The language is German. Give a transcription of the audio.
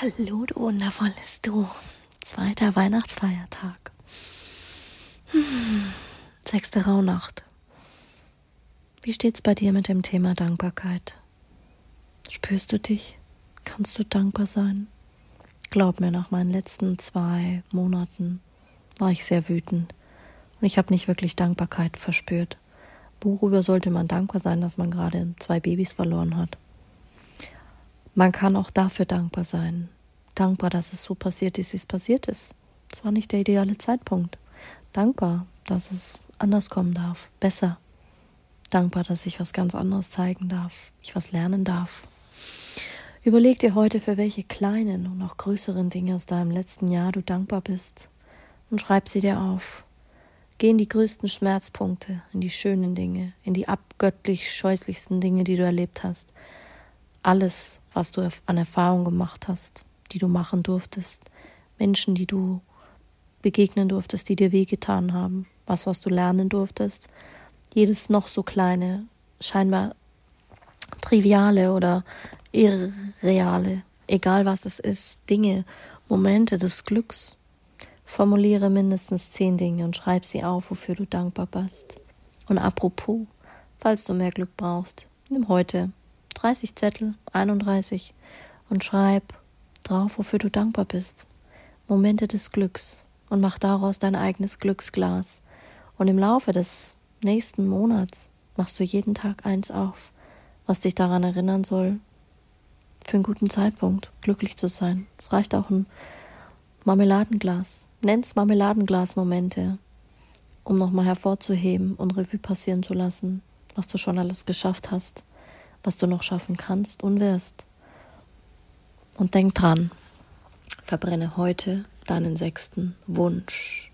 Hallo, du wundervolles Du. Zweiter Weihnachtsfeiertag. Hm. Sechste Rauhnacht. Wie steht's bei dir mit dem Thema Dankbarkeit? Spürst du dich? Kannst du dankbar sein? Glaub mir, nach meinen letzten zwei Monaten war ich sehr wütend und ich habe nicht wirklich Dankbarkeit verspürt. Worüber sollte man dankbar sein, dass man gerade zwei Babys verloren hat? Man kann auch dafür dankbar sein. Dankbar, dass es so passiert ist, wie es passiert ist. Es war nicht der ideale Zeitpunkt. Dankbar, dass es anders kommen darf, besser. Dankbar, dass ich was ganz anderes zeigen darf, ich was lernen darf. Überleg dir heute, für welche kleinen und auch größeren Dinge aus deinem letzten Jahr du dankbar bist und schreib sie dir auf. Geh in die größten Schmerzpunkte, in die schönen Dinge, in die abgöttlich scheußlichsten Dinge, die du erlebt hast. Alles, was du an Erfahrung gemacht hast, die du machen durftest, Menschen, die du begegnen durftest, die dir wehgetan haben, was, was du lernen durftest, jedes noch so kleine, scheinbar triviale oder irreale, egal was es ist, Dinge, Momente des Glücks. Formuliere mindestens zehn Dinge und schreib sie auf, wofür du dankbar bist. Und apropos, falls du mehr Glück brauchst, nimm heute 30 Zettel, 31 und schreib drauf, wofür du dankbar bist. Momente des Glücks und mach daraus dein eigenes Glücksglas. Und im Laufe des nächsten Monats machst du jeden Tag eins auf, was dich daran erinnern soll, für einen guten Zeitpunkt glücklich zu sein. Es reicht auch ein Marmeladenglas. Nenn's Marmeladenglas-Momente, um nochmal hervorzuheben und Revue passieren zu lassen, was du schon alles geschafft hast was du noch schaffen kannst und wirst. Und denk dran, verbrenne heute deinen sechsten Wunsch.